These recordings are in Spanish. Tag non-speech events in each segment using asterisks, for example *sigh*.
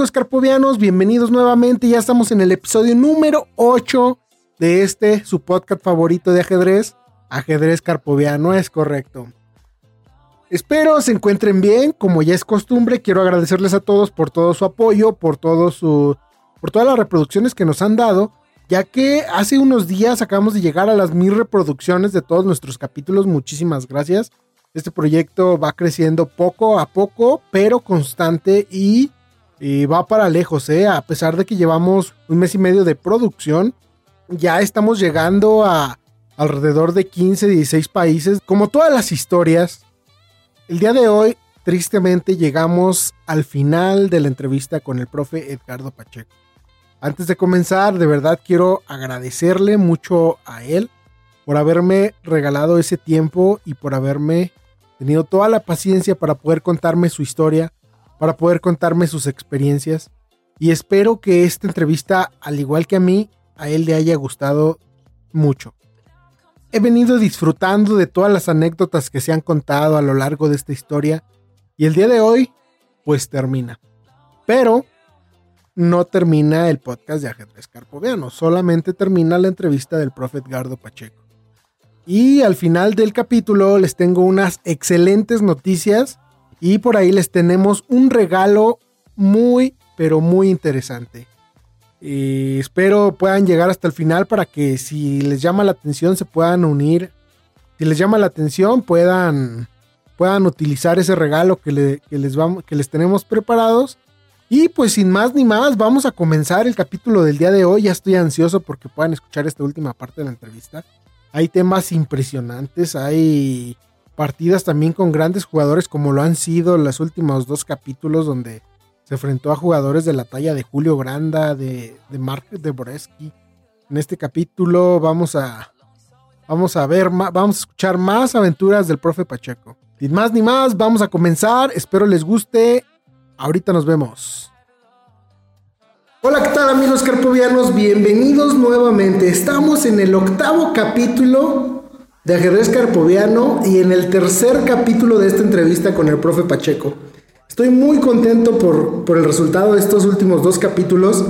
Amigos carpovianos? Bienvenidos nuevamente. Ya estamos en el episodio número 8 de este, su podcast favorito de ajedrez. Ajedrez carpoviano, es correcto. Espero se encuentren bien, como ya es costumbre. Quiero agradecerles a todos por todo su apoyo, por su, por todas las reproducciones que nos han dado, ya que hace unos días acabamos de llegar a las mil reproducciones de todos nuestros capítulos. Muchísimas gracias. Este proyecto va creciendo poco a poco, pero constante y y va para lejos, ¿eh? A pesar de que llevamos un mes y medio de producción, ya estamos llegando a alrededor de 15, 16 países. Como todas las historias, el día de hoy, tristemente, llegamos al final de la entrevista con el profe Edgardo Pacheco. Antes de comenzar, de verdad quiero agradecerle mucho a él por haberme regalado ese tiempo y por haberme tenido toda la paciencia para poder contarme su historia para poder contarme sus experiencias y espero que esta entrevista, al igual que a mí, a él le haya gustado mucho. He venido disfrutando de todas las anécdotas que se han contado a lo largo de esta historia y el día de hoy, pues termina. Pero no termina el podcast de ajedrez carpoviano, solamente termina la entrevista del profe Edgardo Pacheco. Y al final del capítulo les tengo unas excelentes noticias y por ahí les tenemos un regalo muy, pero muy interesante. Espero puedan llegar hasta el final para que si les llama la atención se puedan unir. Si les llama la atención puedan, puedan utilizar ese regalo que, les vamos, que les tenemos preparados. Y pues sin más ni más, vamos a comenzar el capítulo del día de hoy. Ya estoy ansioso porque puedan escuchar esta última parte de la entrevista. Hay temas impresionantes, hay partidas también con grandes jugadores como lo han sido los últimos dos capítulos donde se enfrentó a jugadores de la talla de Julio Granda, de, de Mark de Boreski. En este capítulo vamos a, vamos a ver, vamos a escuchar más aventuras del profe Pacheco. Sin más ni más, vamos a comenzar. Espero les guste. Ahorita nos vemos. Hola, ¿qué tal amigos carpovianos? Bienvenidos nuevamente. Estamos en el octavo capítulo de ajedrez carpoviano y en el tercer capítulo de esta entrevista con el profe Pacheco. Estoy muy contento por, el resultado de estos últimos dos capítulos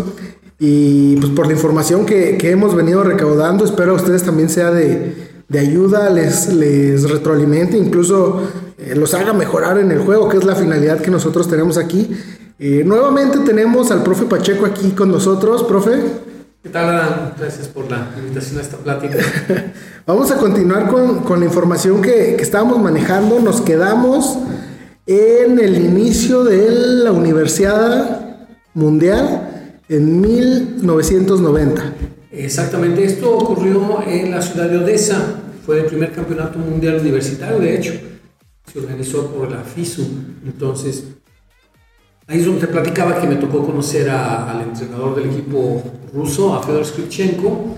y pues por la información que, hemos venido recaudando. Espero a ustedes también sea de, ayuda, les, les retroalimente, incluso eh, los haga mejorar en el juego, que es la finalidad que nosotros tenemos aquí. Eh, nuevamente tenemos al profe Pacheco aquí con nosotros. Profe. ¿Qué tal, Adam? Gracias por la invitación a esta plática. *laughs* Vamos a continuar con, la información que, estábamos manejando. Nos quedamos en el inicio de la Universidad Mundial en 1990. Exactamente, esto ocurrió en la ciudad de Odessa. Fue el primer campeonato mundial universitario, de hecho. Se organizó por la FISU. Entonces, Ahí es donde te platicaba que me tocó conocer al entrenador del equipo ruso, a Fedor Skripchenko.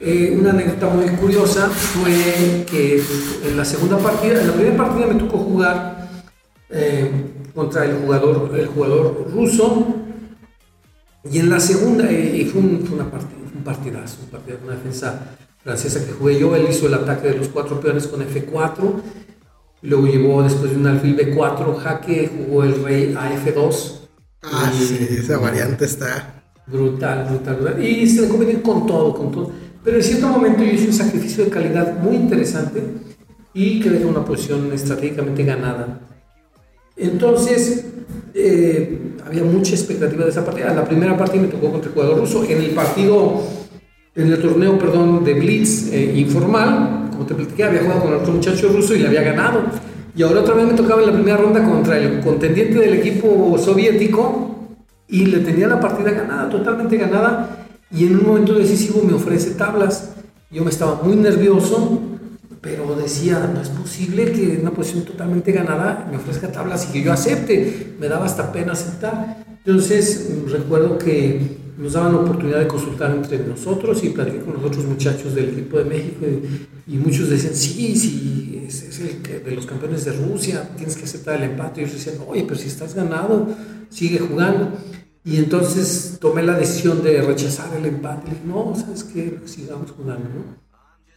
Eh, una anécdota muy curiosa fue que en la segunda partida, en la primera partida me tocó jugar eh, contra el jugador, el jugador ruso y en la segunda, eh, y fue, una partida un partidazo, un partidazo, una defensa francesa que jugué yo. Él hizo el ataque de los cuatro peones con F4. Luego llevó después de un alfil B4 jaque, jugó el rey a F2. Ah, sí, esa variante está. Brutal, brutal, brutal. Y se le conviene con todo, con todo. Pero en cierto momento yo hice un sacrificio de calidad muy interesante y que dejó una posición estratégicamente ganada. Entonces, eh, había mucha expectativa de esa partida. La primera partida me tocó contra el jugador ruso. En el partido, en el torneo, perdón, de Blitz eh, informal, como te platiqué, había jugado con otro muchacho ruso y le había ganado. Y ahora otra vez me tocaba en la primera ronda contra el contendiente del equipo soviético y le tenía la partida ganada, totalmente ganada. Y en un momento decisivo me ofrece tablas. Yo me estaba muy nervioso, pero decía, no es posible que en una posición totalmente ganada me ofrezca tablas y que yo acepte. Me daba hasta pena aceptar. Entonces recuerdo que nos daban la oportunidad de consultar entre nosotros y platiqué con los otros muchachos del equipo de México y, muchos decían, sí, sí, es, el de los campeones de Rusia, tienes que aceptar el empate. Y ellos decían, oye, pero si estás ganado, sigue jugando. Y entonces tomé la decisión de rechazar el empate. Y dije, no, ¿sabes qué? Sigamos jugando, ¿no?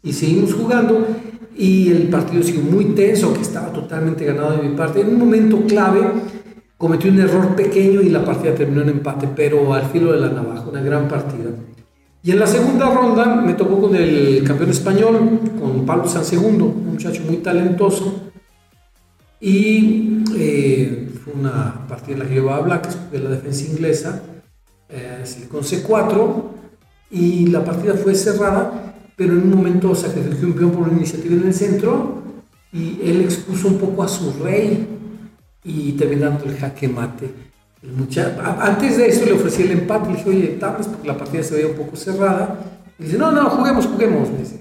Y seguimos jugando y el partido siguió muy tenso, que estaba totalmente ganado de mi parte. En un momento clave cometí un error pequeño y la partida terminó en empate, pero al filo de la navaja, una gran partida. Y en la segunda ronda me tocó con el campeón español, con Pablo Segundo, un muchacho muy talentoso. Y eh, fue una partida en la que llevaba Black, de la defensa inglesa, eh, con C4. Y la partida fue cerrada pero en un momento sacrificó un peón por una iniciativa en el centro y él expuso un poco a su rey y terminando el jaque mate. El muchacho, antes de eso le ofrecí el empate, le dije, oye, tablas porque la partida se veía un poco cerrada. Y dice, no, no, juguemos, juguemos. Entonces,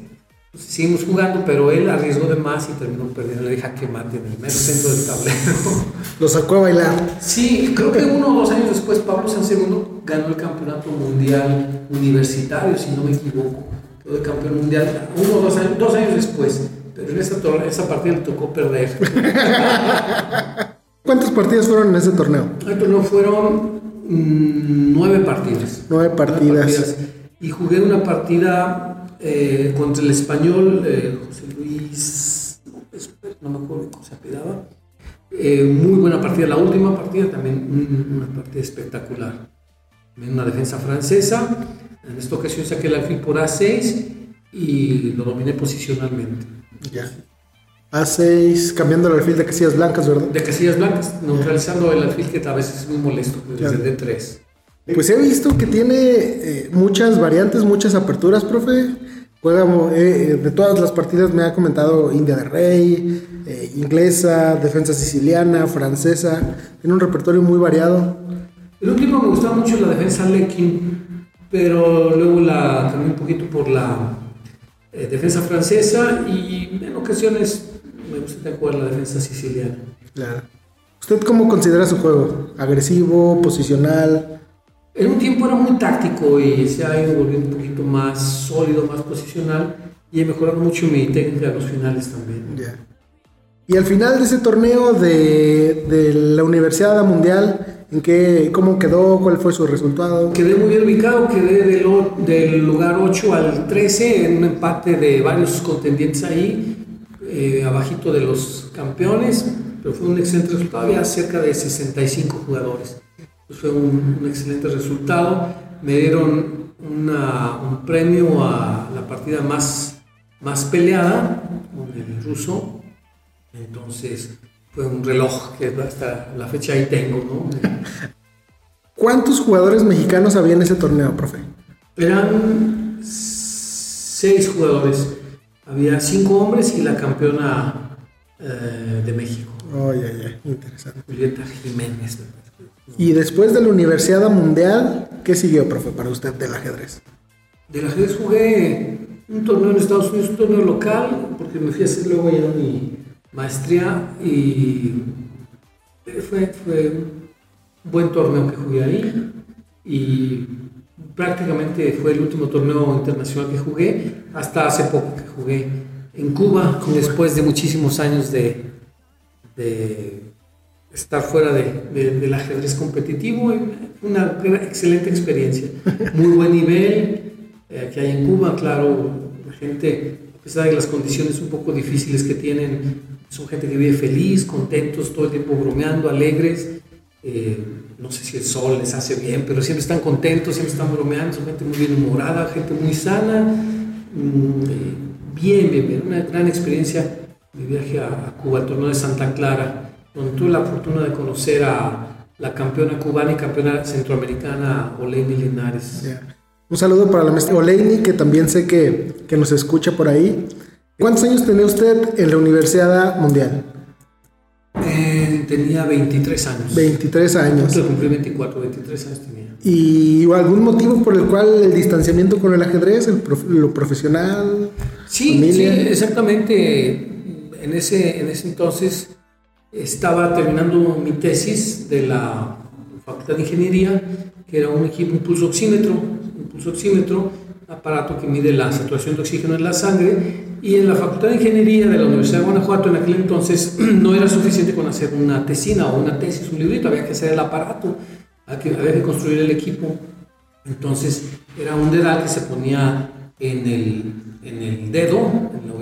seguimos jugando, pero él arriesgó de más y terminó perdiendo el jaque mate en el mero centro del tablero. *laughs* Lo sacó a bailar. Sí, creo que uno o dos años después Pablo San Segundo ganó el campeonato mundial universitario, si no me equivoco de campeón mundial uno o dos años, dos años después. Pero en esa, esa partida le tocó perder. *laughs* ¿Cuántas partidas fueron en ese torneo? El torneo fueron mm, nueve partidas. Nueve partidas. Y jugué una partida eh, contra el español eh, José Luis, no, me acuerdo cómo se apellidaba. Eh, muy buena partida. La última partida también una partida espectacular. Una defensa francesa en esta ocasión saqué el alfil por A6 y lo dominé posicionalmente. Ya. A6, cambiando el alfil de casillas blancas, ¿verdad? De casillas blancas, neutralizando el alfil que a veces es muy molesto, desde D3. Pues he visto que tiene eh, muchas variantes, muchas aperturas, profe. Juega, eh, de todas las partidas me ha comentado India de Rey, eh, inglesa, defensa siciliana, francesa. Tiene un repertorio muy variado. El último me gustaba mucho la defensa Lekin pero luego la cambié un poquito por la defensa francesa y en ocasiones me gusta jugar la defensa siciliana. Claro. ¿Usted cómo considera su juego? ¿Agresivo, posicional? En un tiempo era muy táctico y se ha ido volviendo un poquito más sólido, más posicional y he mejorado mucho mi técnica en los finales también. Ya. Y al final de ese torneo de, de la Universidad Mundial, ¿En qué, ¿Cómo quedó? ¿Cuál fue su resultado? Quedé muy bien ubicado, quedé del, del lugar 8 al 13 en un empate de varios contendientes ahí, eh, abajito de los campeones, pero fue un excelente resultado, había cerca de 65 jugadores. Pues fue un, excelente resultado, me dieron una, un premio a la partida más, más peleada con el ruso, entonces fue un reloj que hasta la fecha ahí tengo, ¿no? ¿Cuántos jugadores mexicanos había en ese torneo, profe? Eran seis jugadores. Había cinco hombres y la campeona eh, de México. Oh, ya, ya, interesante. Julieta Jiménez. Y después de la Universidad Mundial, ¿qué siguió, profe, para usted del ajedrez? Del ajedrez jugué un torneo en Estados Unidos, un torneo local, porque me fui a hacer luego ya mi, maestría y fue, fue un buen torneo que jugué ahí y prácticamente fue el último torneo internacional que jugué hasta hace poco que jugué en Cuba, después de muchísimos años de, estar fuera de, del ajedrez competitivo. Una excelente experiencia, muy buen nivel eh, que hay en Cuba. Claro, la gente, a pesar de las condiciones un poco difíciles que tienen, son gente que vive feliz, contentos, todo el tiempo bromeando, alegres. Eh, no sé si el sol les hace bien, pero siempre están contentos, siempre están bromeando, son gente muy bien humorada, gente muy sana. Mm, eh, bien, bien, bien, una gran experiencia mi viaje a, Cuba, al torneo de Santa Clara, donde tuve la fortuna de conocer a la campeona cubana y campeona centroamericana Oleini Linares. Un saludo para la maestra Oleini, que también sé que, que nos escucha por ahí. ¿Cuántos años tenía usted en la Universidad Mundial? Eh, tenía 23 años. 23 años. Yo cumplí 24, 23 años tenía. ¿Y algún motivo por el cual el distanciamiento con el ajedrez, lo profesional? Sí, sí, exactamente. En ese, en ese entonces estaba terminando mi tesis de la Facultad de Ingeniería, que era un equipo, un pulso oxímetro, un pulso oxímetro, aparato que mide la saturación de oxígeno en la sangre, y en la Facultad de Ingeniería de la Universidad de Guanajuato en aquel entonces *clears throat* no era suficiente con hacer una tesina o una tesis, un librito, había que hacer el aparato, había que construir el equipo. Entonces era un dedal que se ponía en el, en el dedo, en la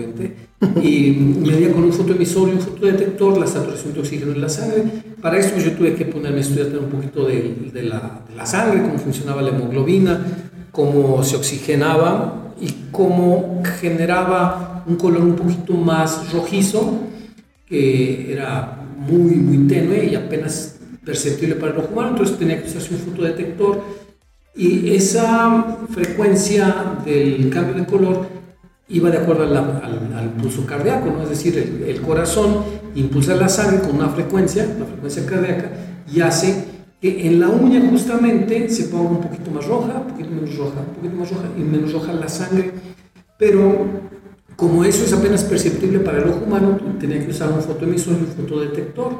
y medía con un fotoemisor y un fotodetector la saturación de oxígeno en la sangre. Para esto yo tuve que ponerme a estudiar un poquito de, de, la, de, la, sangre, cómo funcionaba la hemoglobina, cómo se oxigenaba y cómo generaba un color un poquito más rojizo, que era muy, muy tenue y apenas perceptible para el ojo humano, entonces tenía que usarse un fotodetector y esa frecuencia del cambio de color iba de acuerdo al, pulso cardíaco, ¿no? es decir, el, corazón impulsa la sangre con una frecuencia, la frecuencia cardíaca, y hace que en la uña justamente se ponga un poquito más roja, un poquito menos roja, un poquito más roja y menos roja la sangre, pero como eso es apenas perceptible para el ojo humano, tenía que usar un fotoemisor y un fotodetector,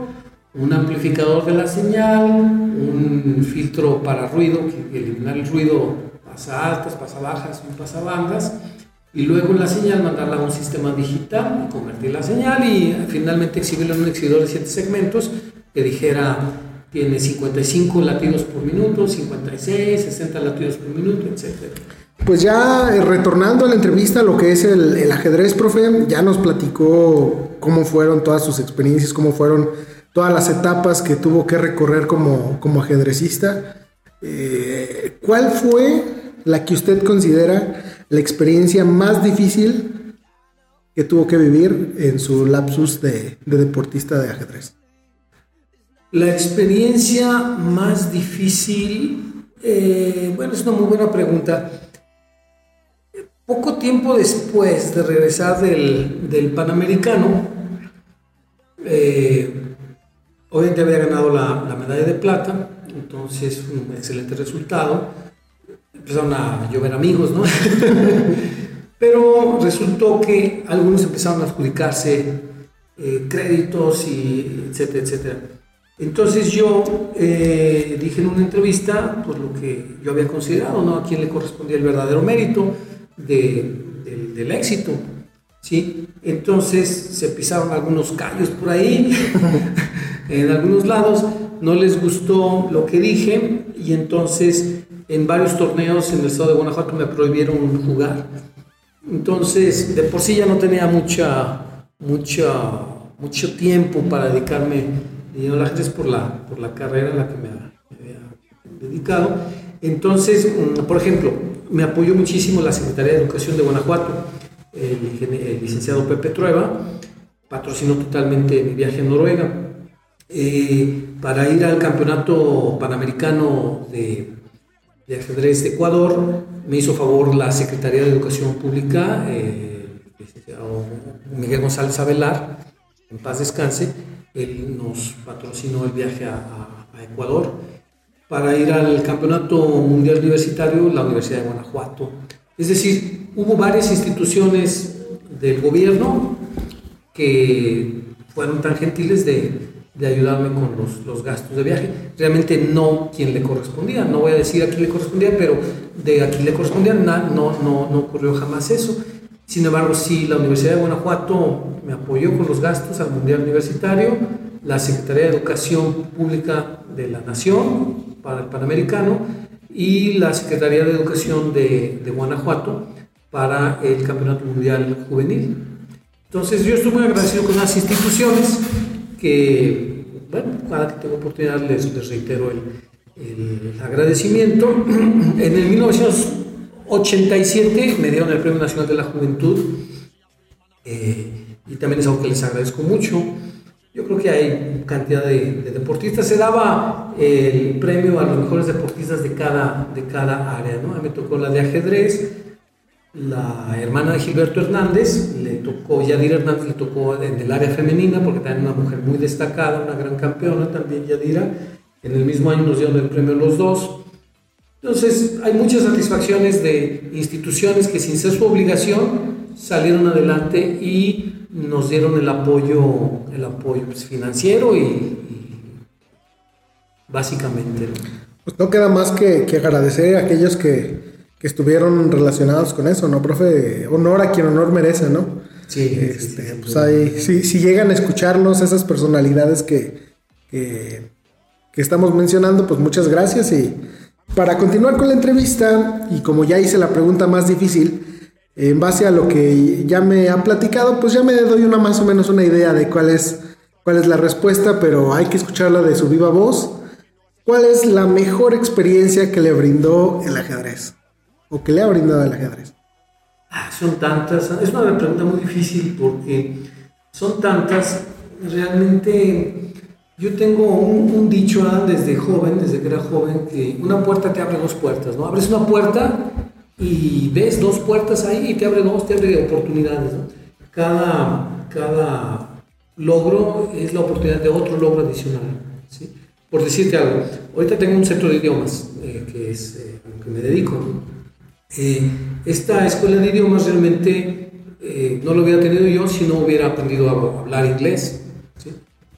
un amplificador de la señal, un filtro para ruido, que eliminar el ruido pasa altas, pasa bajas, un pasa bandas, y luego la señal mandarla a un sistema digital, convertir la señal y finalmente exhibirla en un exhibidor de 7 segmentos que dijera tiene 55 latidos por minuto, 56, 60 latidos por minuto, etc. Pues ya eh, retornando a la entrevista, lo que es el, ajedrez, profe, ya nos platicó cómo fueron todas sus experiencias, cómo fueron todas las etapas que tuvo que recorrer como, como ajedrecista. Eh, ¿Cuál fue la que usted considera la experiencia más difícil que tuvo que vivir en su lapsus de, deportista de ajedrez? La experiencia más difícil, eh, bueno, es una muy buena pregunta. Poco tiempo después de regresar del, Panamericano, eh, obviamente había ganado la, la medalla de plata, entonces un excelente resultado empezaron a llover amigos, ¿no? *laughs* Pero resultó que algunos empezaron a adjudicarse eh, créditos y etcétera, etcétera. Entonces yo eh, dije en una entrevista, pues lo que yo había considerado, ¿no? A quién le correspondía el verdadero mérito del éxito, ¿sí? Entonces se pisaron algunos callos por ahí, *laughs* en algunos lados, no les gustó lo que dije y entonces en varios torneos en el estado de Guanajuato me prohibieron jugar. Entonces, de por sí ya no tenía mucha, mucha, mucho tiempo para dedicarme a la gente es por la, por la carrera a la que me, había dedicado. Entonces, mm, por ejemplo, me apoyó muchísimo la Secretaría de Educación de Guanajuato, el, licenciado Pepe Trueba, patrocinó totalmente mi viaje a Noruega. Eh, para ir al campeonato panamericano de de ajedrez de Ecuador. Me hizo favor la Secretaría de Educación Pública, eh, Miguel González Avelar, en paz descanse. Él nos patrocinó el viaje a, Ecuador para ir al Campeonato Mundial Universitario, la Universidad de Guanajuato. Es decir, hubo varias instituciones del gobierno que fueron tan gentiles de de ayudarme con los, los, gastos de viaje. Realmente no quien le correspondía, no voy a decir a quién le correspondía, pero de a quién le correspondía no, no, no ocurrió jamás eso. Sin embargo, sí, la Universidad de Guanajuato me apoyó con los gastos al Mundial Universitario, la Secretaría de Educación Pública de la Nación para el Panamericano y la Secretaría de Educación de, de Guanajuato para el Campeonato Mundial Juvenil. Entonces yo estoy muy agradecido con las instituciones que, bueno, cada que tengo oportunidad les, les reitero el, el, agradecimiento. *clears throat* En el 1987 me dieron el Premio Nacional de la Juventud eh, y también es algo que les agradezco mucho. Yo creo que hay cantidad de, de, deportistas. Se daba el premio a los mejores deportistas de cada, de cada área. ¿no? A mí me tocó la de ajedrez, la hermana de Gilberto Hernández, le tocó, Yadira Hernández le tocó en el área femenina, porque también una mujer muy destacada, una gran campeona también, Yadira. En el mismo año nos dieron el premio los dos. Entonces, hay muchas satisfacciones de instituciones que sin ser su obligación salieron adelante y nos dieron el apoyo, el apoyo pues, financiero y, y, básicamente. Pues no queda más que, que agradecer a aquellos que, que, estuvieron relacionados con eso, ¿no, profe? Honor a quien honor merece, ¿no? Sí. Este, sí, sí, pues si, llegan a escucharnos esas personalidades que, que, que estamos mencionando, pues muchas gracias y para continuar con la entrevista, y como ya hice la pregunta más difícil, en base a lo que ya me han platicado, pues ya me doy una más o menos una idea de cuál es, cuál es la respuesta, pero hay que escucharla de su viva voz. ¿Cuál es la mejor experiencia que le brindó el ajedrez? ¿O que le ha brindado el ajedrez? Ah, son tantas, es una pregunta muy difícil porque son tantas, realmente yo tengo un, dicho desde joven, desde que era joven, que una puerta te abre dos puertas, ¿no? Abres una puerta y ves dos puertas ahí y te abre dos, te abre oportunidades. Cada, cada logro es la oportunidad de otro logro adicional. Por decirte algo, ahorita tengo un centro de idiomas, eh, que es eh, a lo que me dedico. Eh, esta escuela de idiomas realmente eh, no lo hubiera tenido yo si no hubiera aprendido a hablar inglés. ¿sí?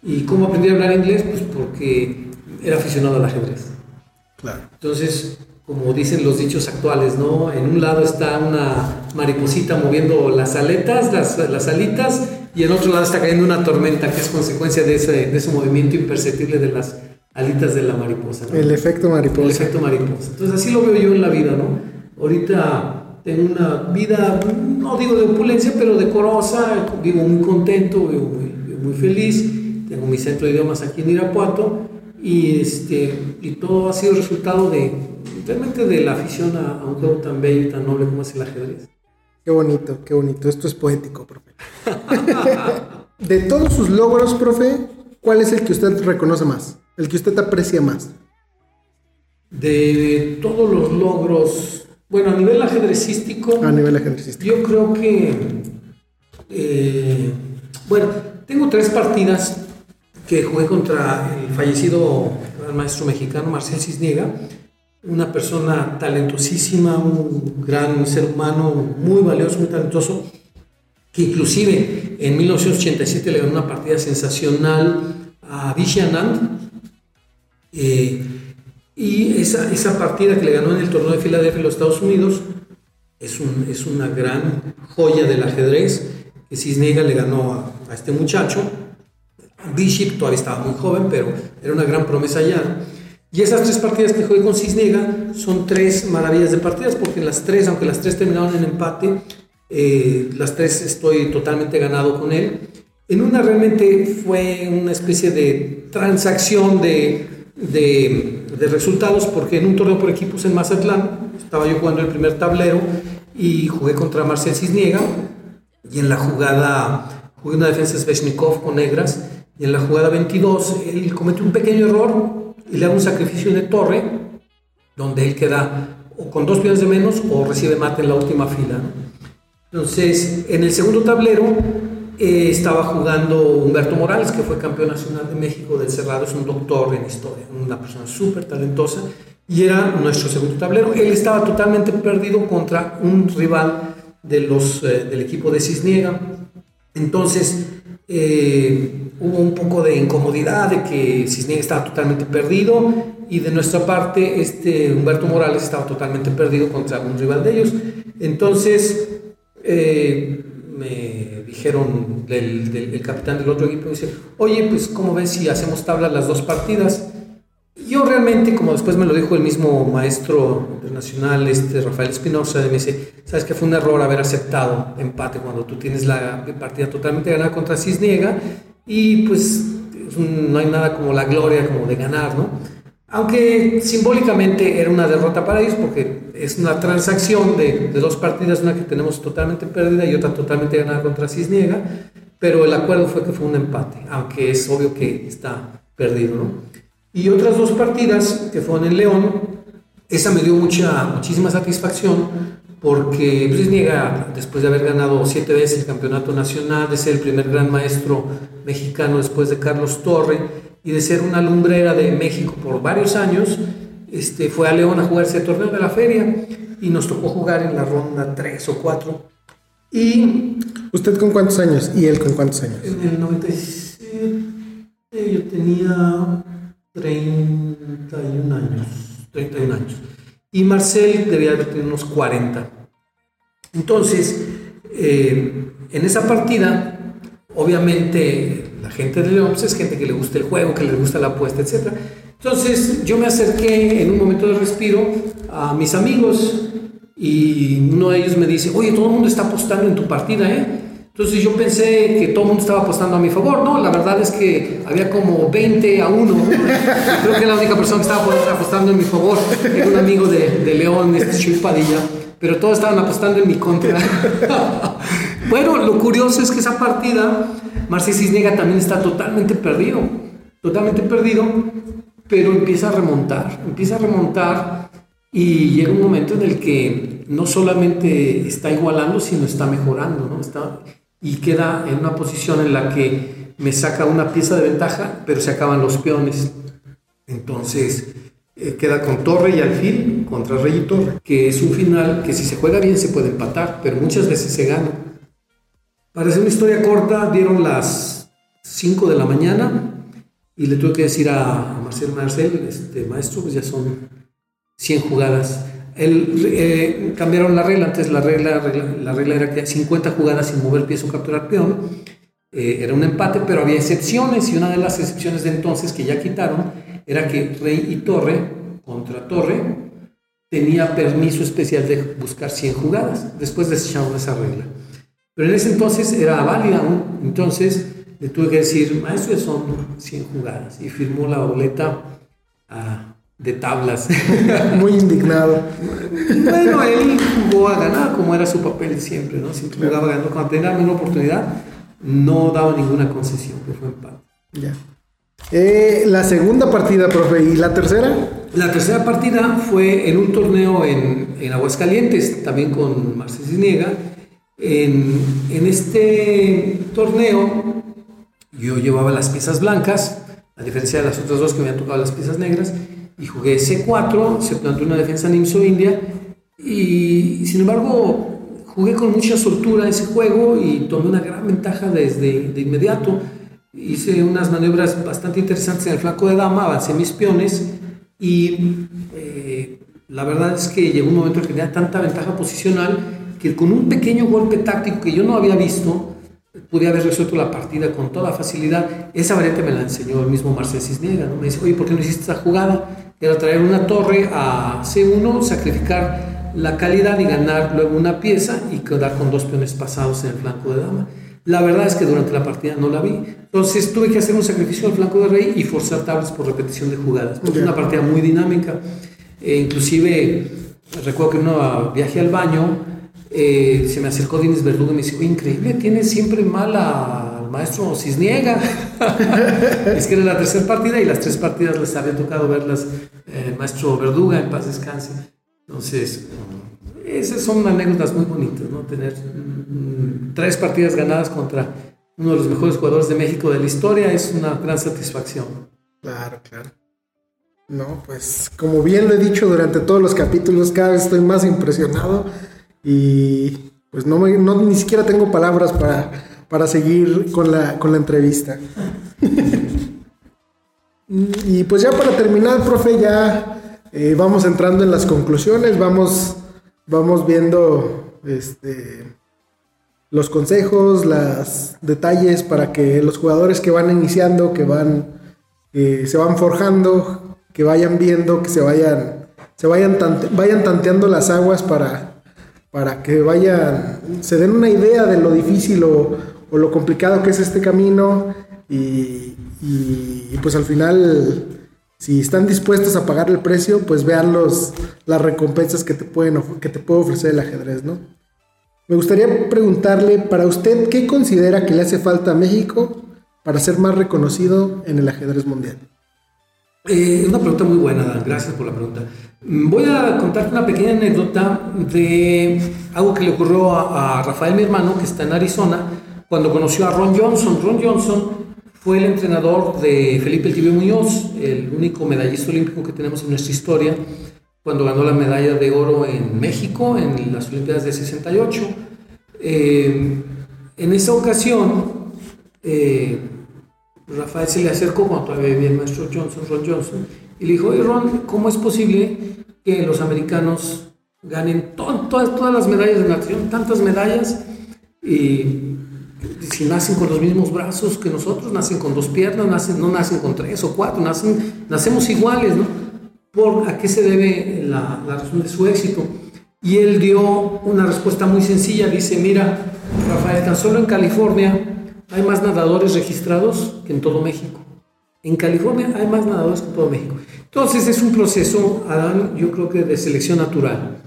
¿Y cómo aprendí a hablar inglés? Pues porque era aficionado al ajedrez. Claro. Entonces, como dicen los dichos actuales, ¿no? En un lado está una mariposita moviendo las aletas, las, las alitas, y en otro lado está cayendo una tormenta que es consecuencia de ese, de ese movimiento imperceptible de las alitas de la mariposa. ¿no? El efecto mariposa. El efecto mariposa. Entonces, así lo veo yo en la vida, ¿no? Ahorita tengo una vida, no digo de opulencia, pero decorosa, vivo muy contento, vivo muy, vivo muy feliz, tengo mi centro de idiomas aquí en Irapuato, y, este, y todo ha sido resultado de realmente de la afición a, a, un juego tan bello y tan noble como es el ajedrez. Qué bonito, qué bonito. Esto es poético, profe. *laughs* de todos sus logros, profe, ¿cuál es el que usted reconoce más? El que usted aprecia más. De todos los logros, bueno, a nivel ajedrecístico. A nivel ajedrecístico. Yo creo que, eh, bueno, tengo tres partidas que jugué contra el fallecido gran maestro mexicano Marcel Cisniega una persona talentosísima, un gran ser humano, muy valioso, muy talentoso, que inclusive en 1987 le ganó una partida sensacional a Vishy Anand. Eh, y esa, esa partida que le ganó en el torneo de Filadelfia los Estados Unidos es, un, es una gran joya del ajedrez que Cisnega le ganó a, a este muchacho. Bishop todavía estaba muy joven, pero era una gran promesa ya. Y esas tres partidas que jugué con Cisnega son tres maravillas de partidas, porque las tres, aunque las tres terminaron en empate, eh, las tres estoy totalmente ganado con él. En una realmente fue una especie de transacción de, de, resultados, porque en un torneo por equipos en Mazatlán, estaba yo jugando el primer tablero y jugué contra Marcel Cisniega, y en la jugada, jugué una defensa Sveshnikov con negras, y en la jugada 22 él cometió un pequeño error, y le hago un sacrificio de torre, donde él queda o con dos peones de menos o recibe mate en la última fila. Entonces, en el segundo tablero eh, estaba jugando Humberto Morales, que fue campeón nacional de México del Cerrado, es un doctor en historia, una persona súper talentosa, y era nuestro segundo tablero. Él estaba totalmente perdido contra un rival de los, eh, del equipo de Cisniega. Entonces, eh, hubo un poco de incomodidad de que Cisniega estaba totalmente perdido y de nuestra parte este Humberto Morales estaba totalmente perdido contra un rival de ellos. Entonces eh, me dijeron del, del el capitán del otro equipo, dice, oye, pues ¿cómo ves si hacemos tabla las dos partidas? yo realmente, como después me lo dijo el mismo maestro internacional, este Rafael Espinosa, me dice, sabes que fue un error haber aceptado empate cuando tú tienes la partida totalmente ganada contra Cisniega y pues no hay nada como la gloria como de ganar, ¿no? Aunque simbólicamente era una derrota para ellos porque es una transacción de, de dos partidas, una que tenemos totalmente perdida y otra totalmente ganada contra Cisniega, pero el acuerdo fue que fue un empate, aunque es obvio que está perdido, ¿no? Y otras dos partidas que fueron en León, esa me dio mucha, muchísima satisfacción porque Luis Niega, después de haber ganado siete veces el campeonato nacional, de ser el primer gran maestro mexicano después de Carlos Torre y de ser una lumbrera de México por varios años, este, fue a León a jugarse el torneo de la feria y nos tocó jugar en la ronda 3 o 4. Y ¿Usted con cuántos años? ¿Y él con cuántos años? En el 97 yo tenía 31 años. 31 años. Y Marcel debía tener unos 40. Entonces, eh, en esa partida, obviamente, la gente de León pues, es gente que le gusta el juego, que le gusta la apuesta, etc. Entonces, yo me acerqué en un momento de respiro a mis amigos y uno de ellos me dice, oye, todo el mundo está apostando en tu partida, ¿eh? Entonces yo pensé que todo el mundo estaba apostando a mi favor. No, la verdad es que había como 20 a 1. *laughs* Creo que la única persona que estaba apostando en mi favor era un amigo de, León, este Chilpadilla. Pero todos estaban apostando en mi contra. *laughs* bueno, lo curioso es que esa partida, Marcelo Cisnega también está totalmente perdido. Totalmente perdido, pero empieza a remontar. Empieza a remontar y llega un momento en el que no solamente está igualando, sino está mejorando. ¿no? Está, y queda en una posición en la que me saca una pieza de ventaja, pero se acaban los peones. Entonces eh, queda con torre y alfil contra rey y torre, que es un final que si se juega bien se puede empatar, pero muchas veces se gana. Para hacer una historia corta, dieron las 5 de la mañana y le tuve que decir a, Marcel Marcel, este maestro, pues ya son 100 jugadas el, eh, cambiaron la regla, antes la regla, la regla era que 50 jugadas sin mover pies o capturar peón, eh, era un empate, pero había excepciones y una de las excepciones de entonces que ya quitaron era que rey y torre contra torre tenía permiso especial de buscar 100 jugadas, después desecharon esa regla. Pero en ese entonces era válida aún, entonces le tuve que decir, maestro, son 100 jugadas, y firmó la boleta a de tablas. *laughs* Muy indignado. bueno, él jugó a ganar como era su papel siempre, ¿no? Siempre jugaba ganando. Cuando tenía una oportunidad, no daba ninguna concesión, que fue empate. Ya. Eh, la segunda partida, profe, ¿y la tercera? La tercera partida fue en un torneo en, en Aguascalientes, también con Marcelo Cisniega. En, en este torneo yo llevaba las piezas blancas, a diferencia de las otras dos que me habían tocado las piezas negras, y jugué C4, se planteó una defensa Nimso India y sin embargo jugué con mucha soltura ese juego y tomé una gran ventaja desde de inmediato. Hice unas maniobras bastante interesantes en el flanco de dama, avancé mis peones y eh, la verdad es que llegó un momento en que tenía tanta ventaja posicional que con un pequeño golpe táctico que yo no había visto, pude haber resuelto la partida con toda facilidad. Esa variante me la enseñó el mismo Marcel Cisnega. ¿no? Me dice, oye, ¿por qué no hiciste esa jugada? Era traer una torre a C1, sacrificar la calidad y ganar luego una pieza y quedar con dos peones pasados en el flanco de dama. La verdad es que durante la partida no la vi. Entonces tuve que hacer un sacrificio al flanco de rey y forzar tablas por repetición de jugadas. Es una partida muy dinámica. E inclusive recuerdo que en un viaje al baño eh, se me acercó Dines Verdugo y me dice, increíble, tiene siempre mala maestro Cisniega. *laughs* es que era la tercera partida y las tres partidas les había tocado verlas eh, maestro Verduga, en paz descanse. Entonces, esas son anécdotas muy bonitas, ¿no? Tener mm, tres partidas ganadas contra uno de los mejores jugadores de México de la historia es una gran satisfacción. Claro, claro. No, pues como bien lo he dicho durante todos los capítulos, cada vez estoy más impresionado y pues no, no ni siquiera tengo palabras para para seguir con la, con la entrevista. *laughs* y pues ya para terminar, profe, ya eh, vamos entrando en las conclusiones, vamos, vamos viendo este, los consejos, los detalles para que los jugadores que van iniciando, que van, se van forjando, que vayan viendo, que se vayan, se vayan, vayan tanteando las aguas para, para que vayan, se den una idea de lo difícil o, lo complicado que es este camino y, pues al final, si están dispuestos a pagar el precio, pues vean los, las recompensas que te, pueden, que te puede ofrecer el ajedrez, ¿no? Me gustaría preguntarle, para usted, ¿qué considera que le hace falta a México para ser más reconocido en el ajedrez mundial? Eh, una pregunta muy buena, Dan. Gracias por la pregunta. Mm, voy a contarte una pequeña anécdota de algo que le ocurrió a, Rafael, mi hermano, que está en Arizona, cuando conoció a Ron Johnson. Ron Johnson fue el entrenador de Felipe El Tibio Muñoz, el único medallista olímpico que tenemos en nuestra historia cuando ganó la medalla de oro en México en las Olimpiadas de 68. Eh, en esa ocasión, eh, Rafael se le acercó cuando todavía vivía el maestro Johnson, Ron Johnson, y le dijo, oye Ron, ¿cómo es posible que los americanos ganen todas, todas las medallas de natación, tantas medallas, y si nacen con los mismos brazos que nosotros, nacen con dos piernas, nacen, no nacen con tres o cuatro, nacen, nacemos iguales, ¿no? por a qué se debe la, razón de su éxito. Y él dio una respuesta muy sencilla. Dice, mira, Rafael, tan solo en California hay más nadadores registrados que en todo México. En California hay más nadadores que en todo México. Entonces es un proceso, Adán, yo creo que de selección natural.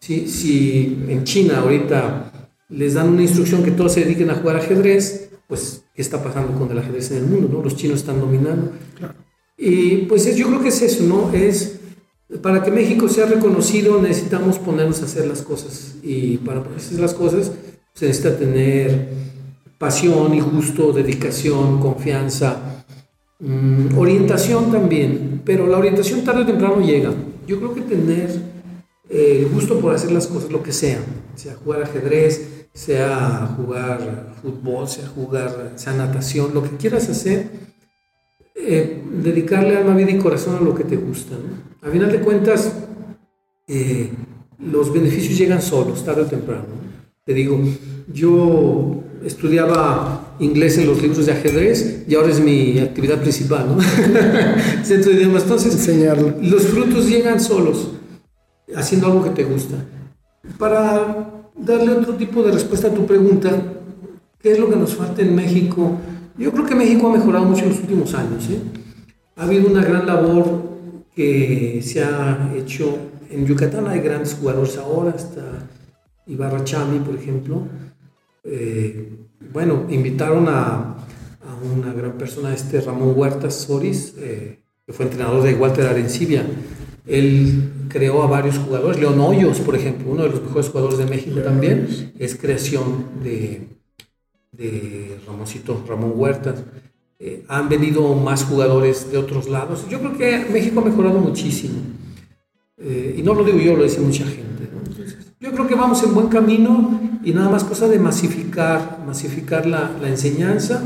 Si, si en China ahorita les dan una instrucción que todos se dediquen a jugar ajedrez, pues ¿qué está pasando con el ajedrez en el mundo? ¿no? Los chinos están dominando. Claro. Y pues yo creo que es eso, ¿no? Es para que México sea reconocido necesitamos ponernos a hacer las cosas y para hacer las cosas se necesita tener pasión y gusto, dedicación, confianza, mm, orientación también, pero la orientación tarde o temprano llega. Yo creo que tener el eh, gusto por hacer las cosas, lo que sea, sea jugar ajedrez, sea jugar fútbol, sea jugar, sea natación, lo que quieras hacer, eh, dedicarle alma, vida y corazón a lo que te gusta. A final de cuentas, eh, los beneficios llegan solos, tarde o temprano. Te digo, yo estudiaba inglés en los libros de ajedrez y ahora es mi actividad principal, ¿no? *laughs* Centro de idiomas. Entonces, Enseñarlo. los frutos llegan solos, haciendo algo que te gusta. Para darle otro tipo de respuesta a tu pregunta, ¿qué es lo que nos falta en México? Yo creo que México ha mejorado mucho en los últimos años. ¿eh? Ha habido una gran labor que se ha hecho en Yucatán. Hay grandes jugadores ahora, está Ibarra Chami, por ejemplo. Eh, bueno, invitaron a, una gran persona, este Ramón Huertas Soris, eh, que fue entrenador de Walter Arencibia. Él creó a varios jugadores. León Hoyos, por ejemplo, uno de los mejores jugadores de México también, es creación de, de Ramoncito, Ramón Huertas. Eh, han venido más jugadores de otros lados. Yo creo que México ha mejorado muchísimo. Y no lo digo yo, lo dice mucha gente. yo creo que vamos en buen camino y nada más cosa de masificar, masificar la, la enseñanza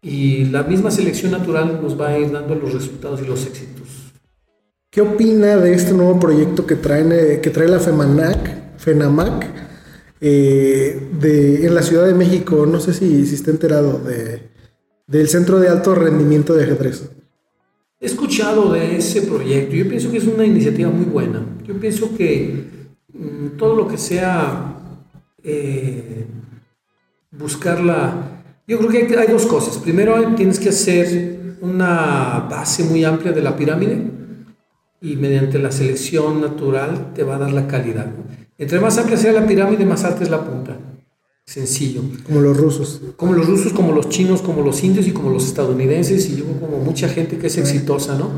y la misma selección natural nos va a ir dando los resultados y los éxitos. ¿Qué opina de este nuevo proyecto que, traen, eh, que trae la FEMANAC, FENAMAC, eh, de, en la Ciudad de México, no sé si, si está enterado de, del Centro de Alto Rendimiento de Ajedrez. He escuchado de ese proyecto, yo pienso que es una iniciativa muy buena. Yo pienso que mm, todo lo que sea eh, buscarla, yo creo que hay, dos cosas. Primero tienes que hacer una base muy amplia de la pirámide y mediante la selección natural te va a dar la calidad. Entre más amplia sea la pirámide, más alta es la punta. Sencillo. Como los rusos. Como los rusos, como los chinos, como los indios y como los estadounidenses y yo como mucha gente que es exitosa, ¿no?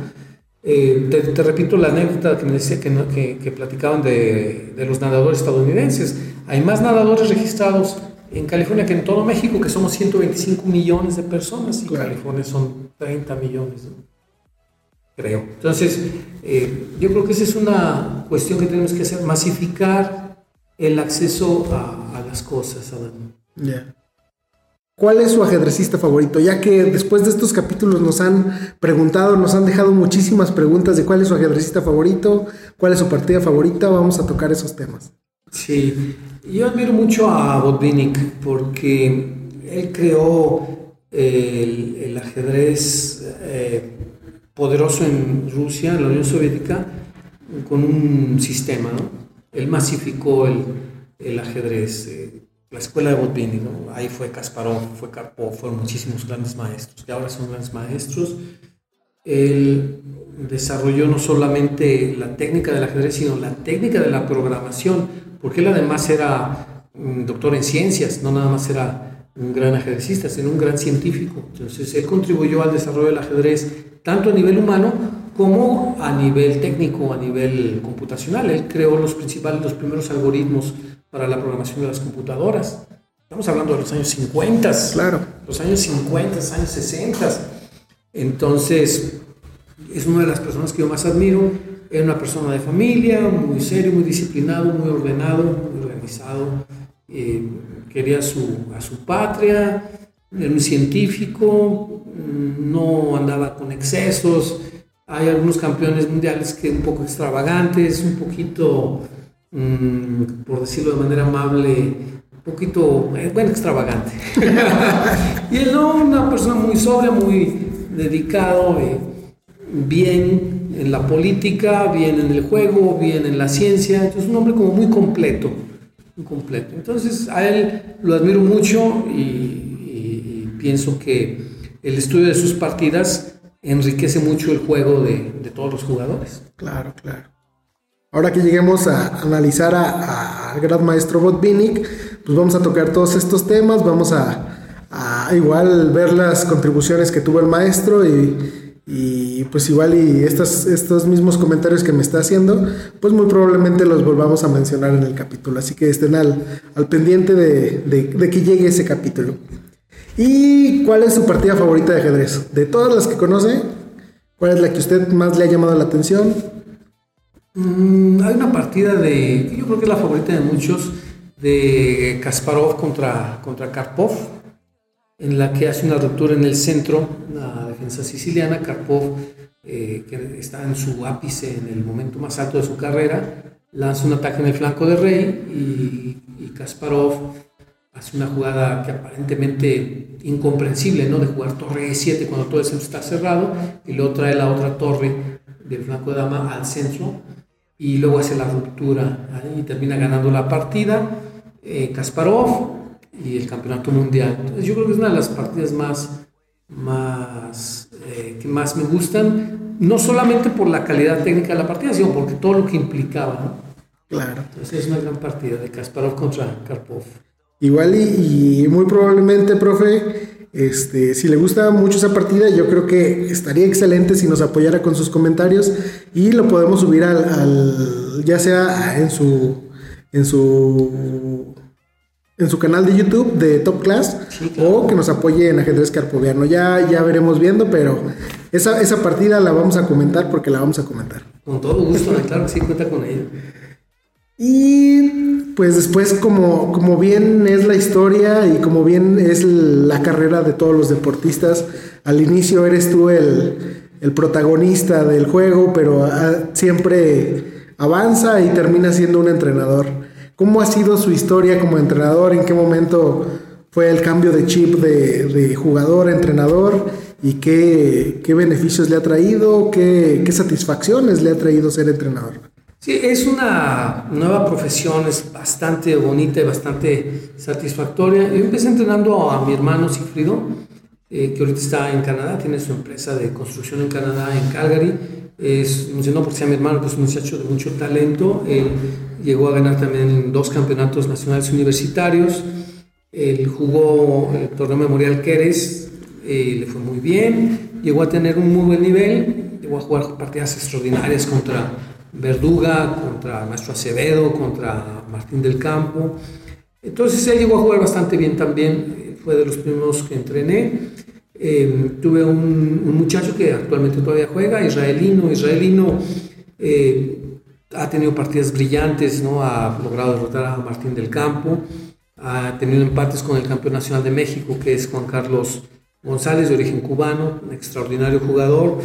Eh, te, repito la anécdota que me decía que, que, platicaban de, de, los nadadores estadounidenses. Hay más nadadores registrados en California que en todo México, que somos 125 millones de personas y California son 30 millones. Creo. Entonces, eh, yo creo que esa es una cuestión que tenemos que hacer, masificar el acceso a, las cosas, ¿Cuál es su ajedrecista favorito? Ya que después de estos capítulos nos han preguntado, nos han dejado muchísimas preguntas de cuál es su ajedrecista favorito, cuál es su partida favorita, vamos a tocar esos temas. Sí, yo admiro mucho a Botvinnik porque él creó el, ajedrez eh, poderoso en Rusia, en la Unión Soviética, con un sistema, ¿no? Él masificó el, ajedrez, eh, la escuela de Botvinnik, ¿no? Ahí fue Kasparov, fue Karpov, fueron muchísimos grandes maestros, que ahora son grandes maestros. Él desarrolló no solamente la técnica del ajedrez, sino la técnica de la programación, porque él además era un doctor en ciencias, no nada más era un gran ajedrecista, sino un gran científico. Entonces, él contribuyó al desarrollo del ajedrez tanto a nivel humano como a nivel técnico, a nivel computacional. Él creó los principales, los primeros algoritmos para la programación de las computadoras. Estamos hablando de los años 50, claro. los años 50, años 60. Entonces, es una de las personas que yo más admiro. Era una persona de familia, muy serio, muy disciplinado, muy ordenado, muy organizado. Eh, quería su, a su patria, era un científico, no andaba con excesos. Hay algunos campeones mundiales que un poco extravagantes, un poquito, mm, por decirlo de manera amable, un poquito, eh, bueno, extravagante. *laughs* y él no, una persona muy sobria, muy dedicado, eh, bien en la política, bien en el juego, bien en la ciencia. Entonces, un hombre como muy completo, muy completo. Entonces, a él lo admiro mucho y pienso que el estudio de sus partidas enriquece mucho el juego de, todos los jugadores. Claro, claro. Ahora que lleguemos a analizar al gran maestro Botvinnik, pues vamos a tocar todos estos temas, vamos a, igual ver las contribuciones que tuvo el maestro y, pues igual y estos, estos mismos comentarios que me está haciendo, pues muy probablemente los volvamos a mencionar en el capítulo. Así que estén al, pendiente de, de que llegue ese capítulo. ¿Y cuál es su partida favorita de ajedrez? De todas las que conoce, ¿cuál es la que usted más le ha llamado la atención? Mm, hay una partida de, yo creo que es la favorita de muchos, de Kasparov contra, contra Karpov, en la que hace una ruptura en el centro, la defensa siciliana. Karpov, eh, que está en su ápice, en el momento más alto de su carrera, lanza un ataque en el flanco de rey y, Kasparov hace una jugada que aparentemente incomprensible, ¿no? De jugar torre E7 cuando todo el centro está cerrado y luego trae la otra torre del flanco de dama al centro y luego hace la ruptura y termina ganando la partida eh, Kasparov y el campeonato mundial. Entonces yo creo que es una de las partidas más, más eh, que más me gustan, no solamente por la calidad técnica de la partida, sino porque todo lo que implicaba, ¿no? Claro. Entonces es una gran partida de Kasparov contra Karpov. Igual y, muy probablemente, profe, este, si le gusta mucho esa partida, yo creo que estaría excelente si nos apoyara con sus comentarios y lo podemos subir al, ya sea en su en su en su canal de YouTube de Top Class o que nos apoye en ajedrez carpoviano. Ya, ya veremos viendo, pero esa, esa partida la vamos a comentar porque la vamos a comentar. Con todo gusto, claro que sí, cuenta con ella. Y pues después, como, como bien es la historia y como bien es la carrera de todos los deportistas, al inicio eres tú el, protagonista del juego, pero ah, siempre avanza y termina siendo un entrenador. ¿Cómo ha sido su historia como entrenador? ¿En qué momento fue el cambio de chip de, jugador a entrenador? ¿Y qué, beneficios le ha traído? ¿Qué, ¿Qué satisfacciones le ha traído ser entrenador? Sí, es una nueva profesión, es bastante bonita y bastante satisfactoria. Yo empecé entrenando a mi hermano Sigfrido, eh, que ahorita está en Canadá, tiene su empresa de construcción en Canadá, en Calgary. Es, no porque sea mi hermano, pues es un muchacho de mucho talento. Él llegó a ganar también dos campeonatos nacionales universitarios. Él jugó el torneo Memorial Queres, eh, le fue muy bien. Llegó a tener un muy buen nivel, llegó a jugar partidas extraordinarias contra Verduga, contra Maestro Acevedo, contra Martín del Campo. Entonces él llegó a jugar bastante bien también, eh, fue de los primeros que entrené. Eh, tuve un, muchacho que actualmente todavía juega, israelino, israelino, eh, ha tenido partidas brillantes, ¿no? ha logrado derrotar a Martín del Campo, ha tenido empates con el campeón nacional de México, que es Juan Carlos González, de origen cubano, un extraordinario jugador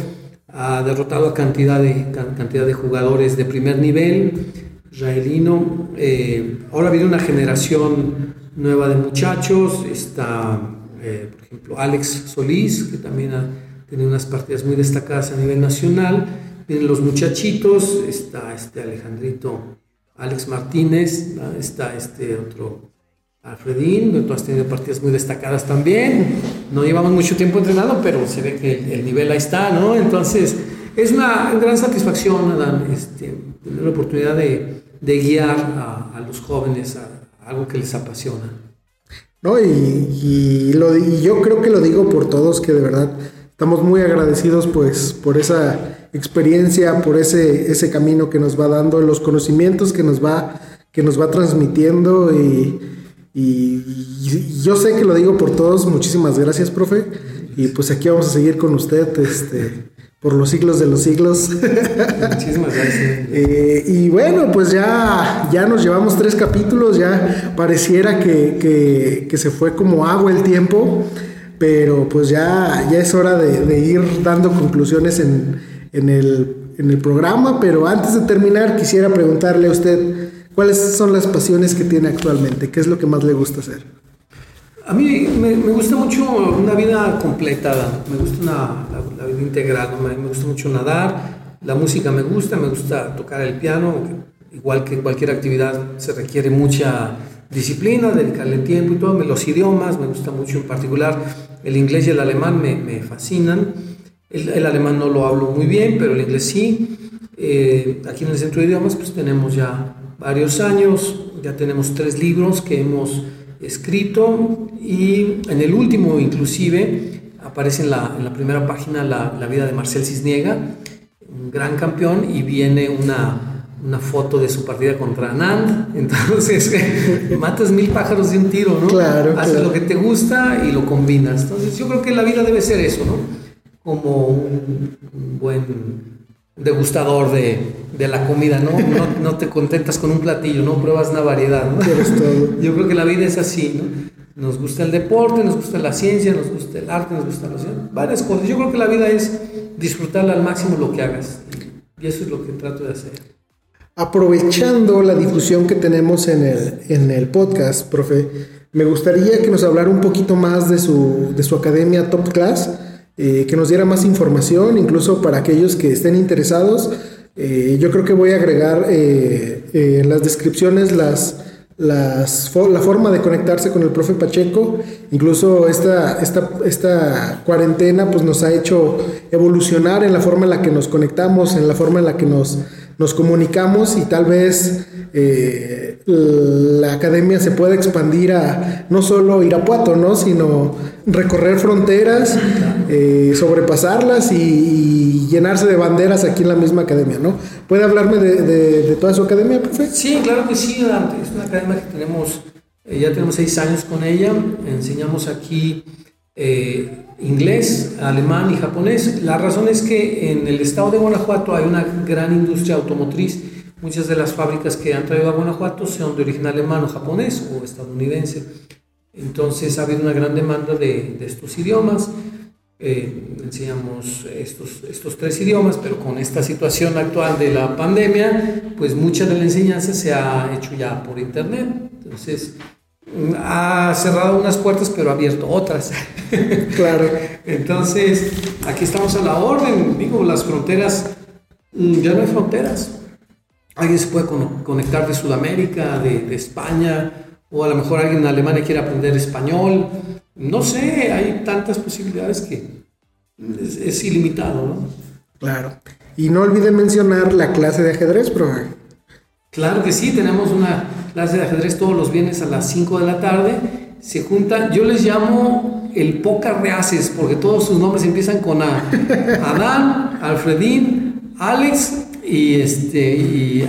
ha derrotado a cantidad de, cantidad de jugadores de primer nivel, israelino. Eh, ahora viene una generación nueva de muchachos, está, eh, por ejemplo, Alex Solís, que también ha tiene unas partidas muy destacadas a nivel nacional. Vienen los muchachitos, está este Alejandrito Alex Martínez, está este otro Alfredín, tú has tenido partidas muy destacadas también. No llevamos mucho tiempo entrenando, pero se ve que el, nivel ahí está, ¿no? Entonces, es una gran satisfacción, Adán, este, tener la oportunidad de, guiar a, los jóvenes a, algo que les apasiona. No, y, lo, y yo creo que lo digo por todos, que de verdad estamos muy agradecidos pues por esa experiencia, por ese, ese camino que nos va dando, los conocimientos que nos va, que nos va transmitiendo y y, yo sé que lo digo por todos, muchísimas gracias, profe. Y pues aquí vamos a seguir con usted este, por los siglos de los siglos. Muchísimas gracias. *laughs* Eh, y bueno, pues ya, ya nos llevamos tres capítulos, ya pareciera que, se fue como agua el tiempo, pero pues ya, ya es hora de, ir dando conclusiones en, en, el, en el programa. Pero antes de terminar, quisiera preguntarle a usted. ¿Cuáles son las pasiones que tiene actualmente? ¿Qué es lo que más le gusta hacer? A mí me, gusta mucho una vida completa, me gusta una, la, vida integral, me, gusta mucho nadar, la música me gusta, me gusta tocar el piano, igual que cualquier actividad se requiere mucha disciplina, dedicarle tiempo y todo, los idiomas me gusta mucho en particular, el inglés y el alemán me, me fascinan, el, el, alemán no lo hablo muy bien, pero el inglés sí, eh, aquí en el centro de idiomas pues tenemos ya varios años, ya tenemos tres libros que hemos escrito y en el último inclusive aparece en la, en la primera página la, la, vida de Marcel Cisniega, un gran campeón, y viene una, una foto de su partida contra Anand. *laughs* Entonces, *laughs* matas mil pájaros de un tiro, ¿no? Claro. Haces lo que te gusta y lo combinas. Entonces, yo creo que la vida debe ser eso, ¿no? Como un buen degustador de, de la comida, ¿no? ¿no? ¿no? te contentas con un platillo, no pruebas una variedad, ¿no? Yo creo que la vida es así, ¿no? Nos gusta el deporte, nos gusta la ciencia, nos gusta el arte, nos gusta la ciencia, varias cosas. Yo creo que la vida es disfrutar al máximo lo que hagas. Y eso es lo que trato de hacer. Aprovechando la difusión que tenemos en el, en el podcast, profe, me gustaría que nos hablara un poquito más de su, de su academia Top Class eh, que nos diera más información, incluso para aquellos que estén interesados. Eh, yo creo que voy a agregar eh, en las descripciones las, las, la forma de conectarse con el profe Pacheco. Incluso esta, esta, esta cuarentena pues, nos ha hecho evolucionar en la forma en la que nos conectamos, en la forma en la que nos, nos comunicamos y tal vez la academia se pueda expandir a no solo Irapuato, ¿no? sino recorrer fronteras, eh, sobrepasarlas y, llenarse de banderas aquí en la misma academia, ¿no? ¿Puede hablarme de, toda su academia, profe? Sí, claro que sí, Es una academia que tenemos, eh, ya tenemos seis años con ella. Enseñamos aquí eh, inglés, alemán y japonés. La razón es que en el estado de Guanajuato hay una gran industria automotriz. Muchas de las fábricas que han traído a Guanajuato son de origen alemán o japonés o estadounidense. Entonces ha habido una gran demanda de, estos idiomas. Eh, enseñamos estos, estos tres idiomas, pero con esta situación actual de la pandemia, pues mucha de la enseñanza se ha hecho ya por internet. Entonces, ha cerrado unas puertas, pero ha abierto otras. *laughs* claro. Entonces, aquí estamos a la orden. Digo, las fronteras, mm, ya no hay fronteras. Alguien se puede conectar de Sudamérica, de, de España, o a lo mejor alguien en Alemania quiere aprender español. No sé, hay tantas posibilidades que es, ilimitado, ¿no? Claro. Y no olviden mencionar la clase de ajedrez, profe. Claro que sí, tenemos una clase de ajedrez todos los viernes a las 5 de la tarde. Se juntan, yo les llamo el Poca Reaces, porque todos sus nombres empiezan con A. *laughs* Adán, Alfredín, Alex y este y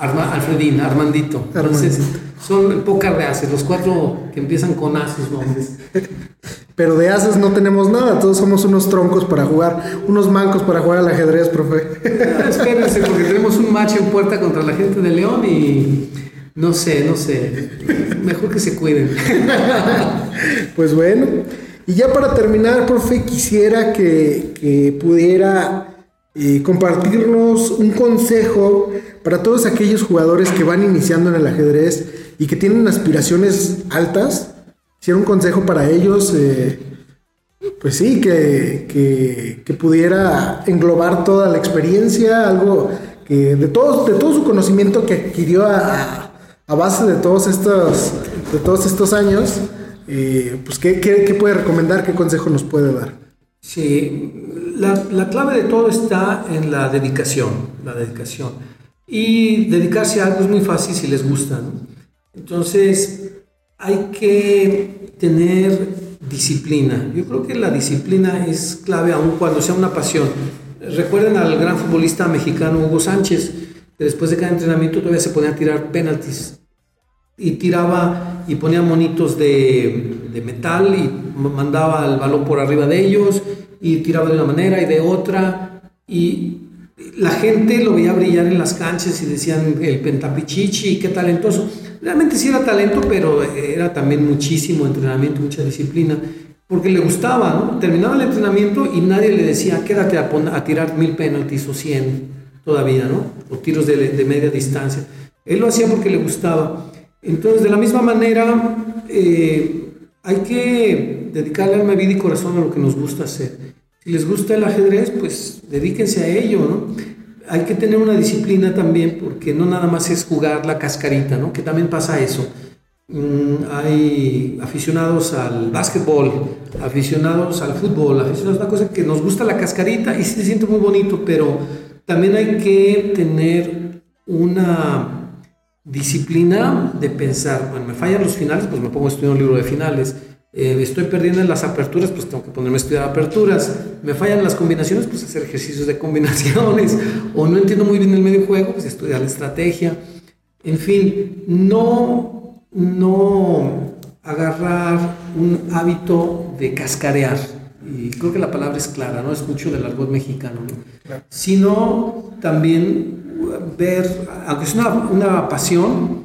Alfredín, Armandito. Entonces, son pocas de haces, los cuatro que empiezan con A sus nombres. Pero de haces no tenemos nada, todos somos unos troncos para jugar, unos mancos para jugar al ajedrez, profe. Espérense, porque tenemos un match en puerta contra la gente de León y no sé, no sé. Mejor que se cuiden. *laughs* Pues bueno, y ya para terminar, profe, quisiera que, que pudiera eh, compartirnos un consejo para todos aquellos jugadores que van iniciando en el ajedrez y que tienen aspiraciones altas. Si un consejo para ellos, eh, pues sí, que, que, pudiera englobar toda la experiencia, algo que de todo, de todo su conocimiento que adquirió a, base de todos estos, de todos estos años, eh, pues ¿qué, ¿qué, qué, puede recomendar, qué consejo nos puede dar. Sí, la, la, clave de todo está en la dedicación, la dedicación. Y dedicarse a algo es muy fácil si les gusta. ¿no? Entonces, hay que tener disciplina. Yo creo que la disciplina es clave aun cuando sea una pasión. Recuerden al gran futbolista mexicano Hugo Sánchez, que después de cada entrenamiento todavía se ponía a tirar penaltis. Y tiraba y ponía monitos de, de metal y mandaba el balón por arriba de ellos y tiraba de una manera y de otra. Y la gente lo veía brillar en las canchas y decían el pentapichichi, qué talentoso. Realmente sí era talento, pero era también muchísimo entrenamiento, mucha disciplina, porque le gustaba, ¿no? Terminaba el entrenamiento y nadie le decía, quédate a, tirar mil penaltis o cien todavía, ¿no? O tiros de, de, media distancia. Él lo hacía porque le gustaba. Entonces, de la misma manera, eh, hay que dedicarle alma, vida y corazón a lo que nos gusta hacer. Si les gusta el ajedrez, pues dedíquense a ello, ¿no? Hay que tener una disciplina también porque no nada más es jugar la cascarita, ¿no? Que también pasa eso. Mm, hay aficionados al básquetbol, aficionados al fútbol, aficionados a una cosa que nos gusta la cascarita y se siente muy bonito, pero también hay que tener una disciplina de pensar, me fallan los finales, pues me pongo a estudiar un libro de finales eh, estoy perdiendo en las aperturas, pues tengo que ponerme a estudiar aperturas. Me fallan las combinaciones, pues hacer ejercicios de combinaciones. *laughs* O no entiendo muy bien el medio juego, pues estudiar la estrategia. En fin, no, no agarrar un hábito de cascarear. Y creo que la palabra es clara, no es mucho del argot mexicano, sino también ver, aunque es una, una pasión,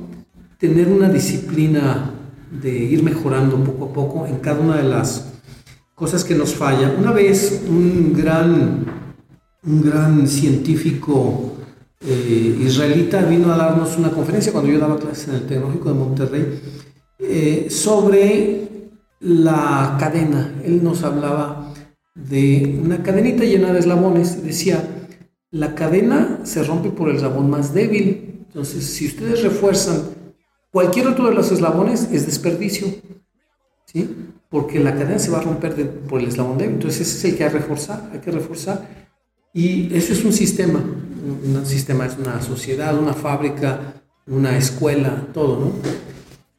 tener una disciplina de ir mejorando poco a poco en cada una de las cosas que nos falla. Una vez un gran, un gran científico eh, israelita vino a darnos una conferencia cuando yo daba clases en el Tecnológico de Monterrey eh, sobre la cadena. Él nos hablaba de una cadenita llena de eslabones. Decía, la cadena se rompe por el eslabón más débil. Entonces, si ustedes refuerzan Cualquier otro de los eslabones es desperdicio, ¿sí? Porque la cadena se va a romper por el eslabón débil. Entonces ese es el que hay que reforzar, hay que reforzar. Y eso es un sistema, un sistema es una sociedad, una fábrica, una escuela, todo, ¿no?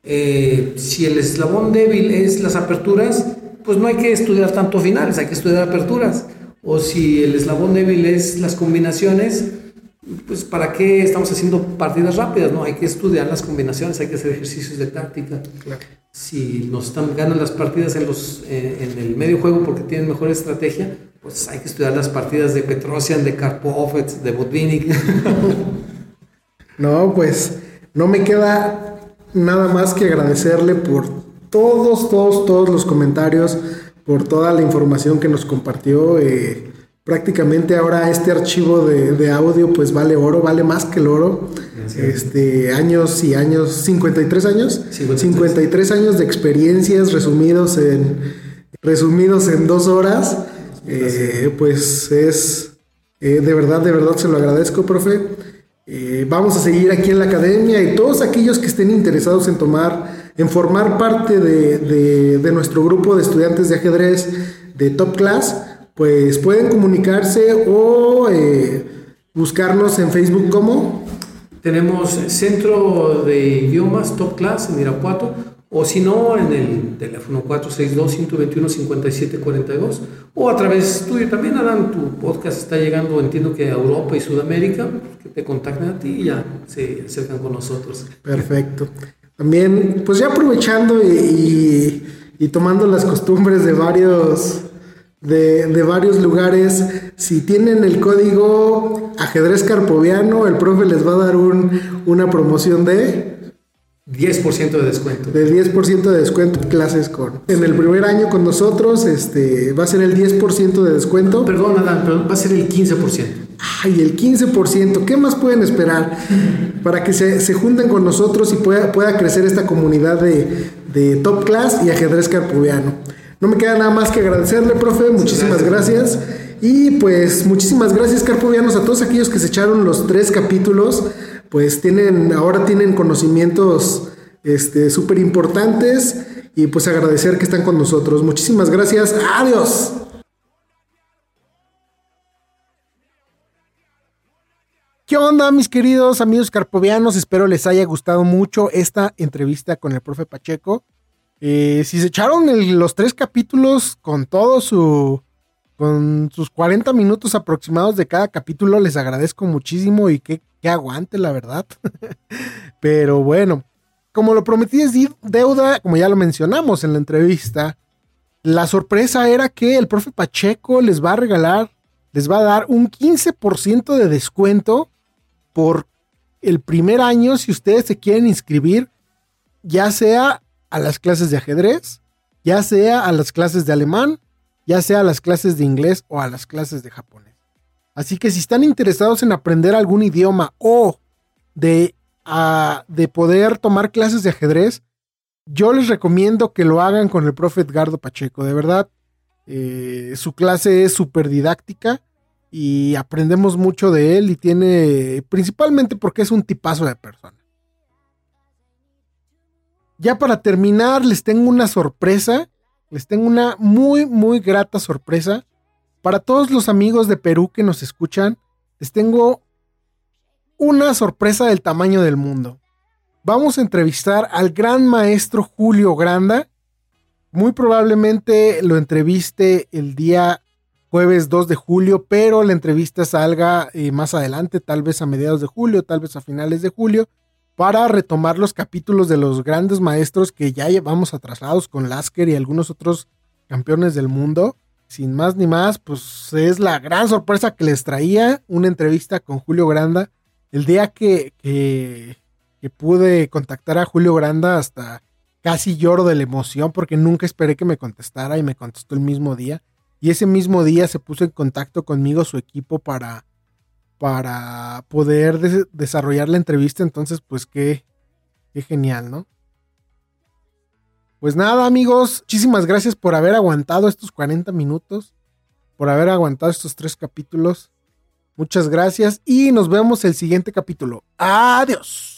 Eh, si el eslabón débil es las aperturas, pues no hay que estudiar tanto finales, hay que estudiar aperturas. O si el eslabón débil es las combinaciones, pues para qué estamos haciendo partidas rápidas, ¿no? Hay que estudiar las combinaciones, hay que hacer ejercicios de táctica. Si nos están ganan las partidas en, los, eh, en el medio juego porque tienen mejor estrategia, pues hay que estudiar las partidas de Petrosian, de Karpov, de Botvinnik. *laughs* no, pues no me queda nada más que agradecerle por todos, todos, todos los comentarios, por toda la información que nos compartió. Eh, prácticamente ahora este archivo de, audio pues vale oro, vale más que el oro. Este, años y años, 53 años, 53. años de experiencias resumidos en, resumidos en dos horas. Eh, pues es, eh, de verdad, de verdad se lo agradezco, profe. Eh, vamos a seguir aquí en la academia y todos aquellos que estén interesados en tomar, en formar parte de, de nuestro grupo de estudiantes de ajedrez de Top Class, pues pueden comunicarse o eh, buscarnos en Facebook como. Tenemos Centro de Idiomas Top Class en Irapuato, o si no, en el teléfono 462-121-5742, o a través tuyo también, Adán, tu podcast está llegando, entiendo que a Europa y Sudamérica, que te contacten a ti y ya se acercan con nosotros. Perfecto. También, pues ya aprovechando y, y tomando las costumbres de varios de, varios lugares. Si tienen el código ajedrez carpoviano, el profe les va a dar un, una promoción de... 10% de descuento. De 10% de descuento clases con. En el primer año con nosotros este, va a ser el 10% de descuento. Perdón, Adán, pero va a ser el 15%. Ay, el 15%. ¿Qué más pueden esperar para que se, se junten con nosotros y pueda, pueda crecer esta comunidad de, de top class y ajedrez carpoviano? No me queda nada más que agradecerle, profe. Muchísimas gracias. Y pues muchísimas gracias, Carpovianos, a todos aquellos que se echaron los tres capítulos. Pues tienen, ahora tienen conocimientos este, súper importantes. Y pues agradecer que están con nosotros. Muchísimas gracias. Adiós. ¿Qué onda, mis queridos amigos carpovianos? Espero les haya gustado mucho esta entrevista con el profe Pacheco. Si se echaron los tres capítulos con todo su. con sus 40 minutos aproximados de cada capítulo, les agradezco muchísimo y que, que aguante, la verdad. *laughs* Pero bueno, como lo prometí es deuda, como ya lo mencionamos en la entrevista, la sorpresa era que el profe Pacheco les va a regalar, les va a dar un 15% de descuento por el primer año si ustedes se quieren inscribir, ya sea a las clases de ajedrez, ya sea a las clases de alemán, ya sea a las clases de inglés o a las clases de japonés. Así que si están interesados en aprender algún idioma o de, de poder tomar clases de ajedrez, yo les recomiendo que lo hagan con el profe Edgardo Pacheco. De verdad, eh, su clase es súper didáctica y aprendemos mucho de él y tiene, principalmente porque es un tipazo de persona. Ya para terminar, les tengo una sorpresa, les tengo una muy, muy grata sorpresa. Para todos los amigos de Perú que nos escuchan, les tengo una sorpresa del tamaño del mundo. Vamos a entrevistar al gran maestro Julio Granda. Muy probablemente lo entreviste el día jueves 2 de julio, pero la entrevista salga eh, más adelante, tal vez a mediados de julio, tal vez a finales de julio, para retomar los capítulos de los grandes maestros que ya llevamos atrasados con Lasker y algunos otros campeones del mundo. Sin más ni más, pues es la gran sorpresa que les traía una entrevista con Julio Granda. El día que, que, que pude contactar a Julio Granda hasta casi lloro de la emoción porque nunca esperé que me contestara y me contestó el mismo día. Y ese mismo día se puso en contacto conmigo su equipo para, para poder desarrollar la entrevista. Entonces, pues qué, qué genial, ¿no? Pues nada, amigos, muchísimas gracias por haber aguantado estos 40 minutos, por haber aguantado estos tres capítulos. Muchas gracias y nos vemos el siguiente capítulo. Adiós.